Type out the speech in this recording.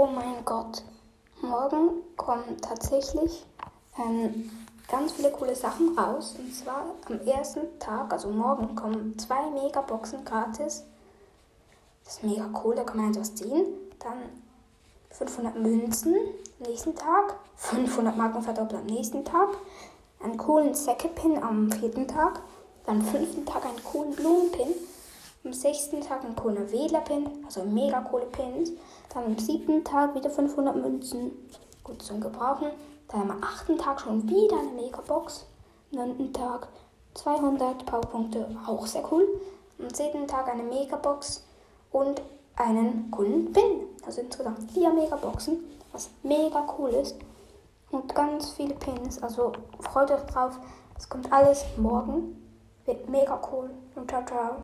Oh mein Gott. Morgen kommen tatsächlich ähm, ganz viele coole Sachen raus. Und zwar am ersten Tag, also morgen, kommen zwei Megaboxen gratis. Das ist mega cool, da kann man etwas ziehen. Dann 500 Münzen am nächsten Tag, 500 Marken verdoppeln am nächsten Tag, einen coolen Säckepin am vierten Tag, dann am fünften Tag einen coolen Blumenpin am sechsten Tag ein cooler Wählerpin, also mega coole Pins. Dann am siebten Tag wieder 500 Münzen, gut zum Gebrauchen. Dann am achten Tag schon wieder eine Megabox. Am neunten Tag 200 Powerpunkte, auch sehr cool. Am zehnten Tag eine Megabox und einen coolen Pin. Also insgesamt vier Megaboxen, was mega cool ist. Und ganz viele Pins. Also freut euch drauf. Es kommt alles morgen. Wird mega cool. Und ciao, ciao.